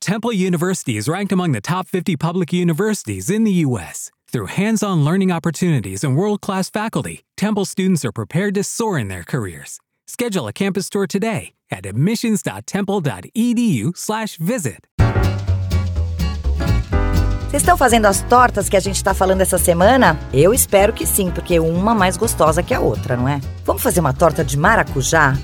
Temple University is ranked among the top 50 public universities in the U.S. Through hands on learning opportunities and world class faculty, Temple students are prepared to soar in their careers. Schedule a campus tour today at admissions.temple.edu/slash visit. Vocês estão fazendo as tortas que a gente está falando essa semana? Eu espero que sim, porque uma mais gostosa que a outra, não é? Vamos fazer uma torta de maracujá?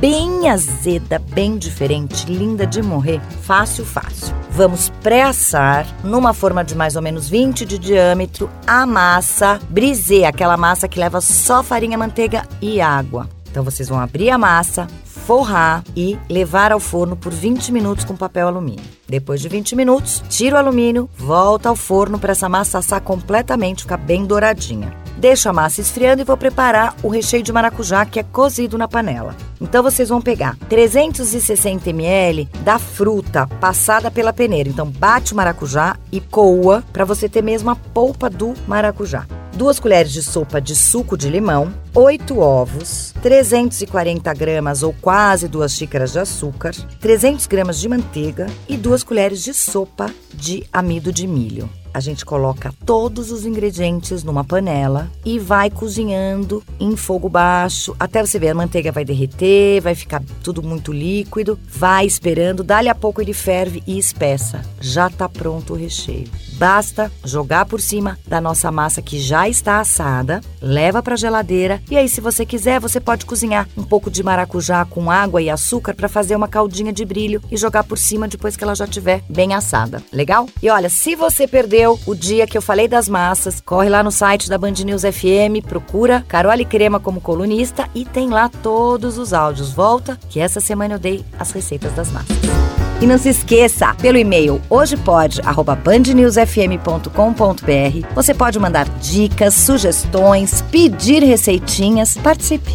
Bem azeda, bem diferente, linda de morrer. Fácil, fácil. Vamos pré-assar numa forma de mais ou menos 20 de diâmetro a massa brisée, aquela massa que leva só farinha, manteiga e água. Então vocês vão abrir a massa, forrar e levar ao forno por 20 minutos com papel alumínio. Depois de 20 minutos, tira o alumínio, volta ao forno para essa massa assar completamente, ficar bem douradinha. Deixo a massa esfriando e vou preparar o recheio de maracujá que é cozido na panela. Então vocês vão pegar 360 ml da fruta passada pela peneira. Então bate o maracujá e coa para você ter mesmo a polpa do maracujá. Duas colheres de sopa de suco de limão, 8 ovos, 340 gramas ou quase duas xícaras de açúcar, 300 gramas de manteiga e duas colheres de sopa de amido de milho. A gente coloca todos os ingredientes numa panela e vai cozinhando em fogo baixo até você ver a manteiga vai derreter, vai ficar tudo muito líquido. Vai esperando, dali a pouco ele ferve e espessa. Já tá pronto o recheio. Basta jogar por cima da nossa massa que já está assada, leva para geladeira e aí se você quiser, você pode cozinhar um pouco de maracujá com água e açúcar para fazer uma caldinha de brilho e jogar por cima depois que ela já estiver bem assada. Legal? E olha, se você perdeu o dia que eu falei das massas, corre lá no site da Band News FM, procura Carole Crema como colunista e tem lá todos os áudios. Volta que essa semana eu dei as receitas das massas. E não se esqueça, pelo e-mail hojepod@bandnewsfm.com.br, você pode mandar dicas, sugestões, pedir receitinhas, participe.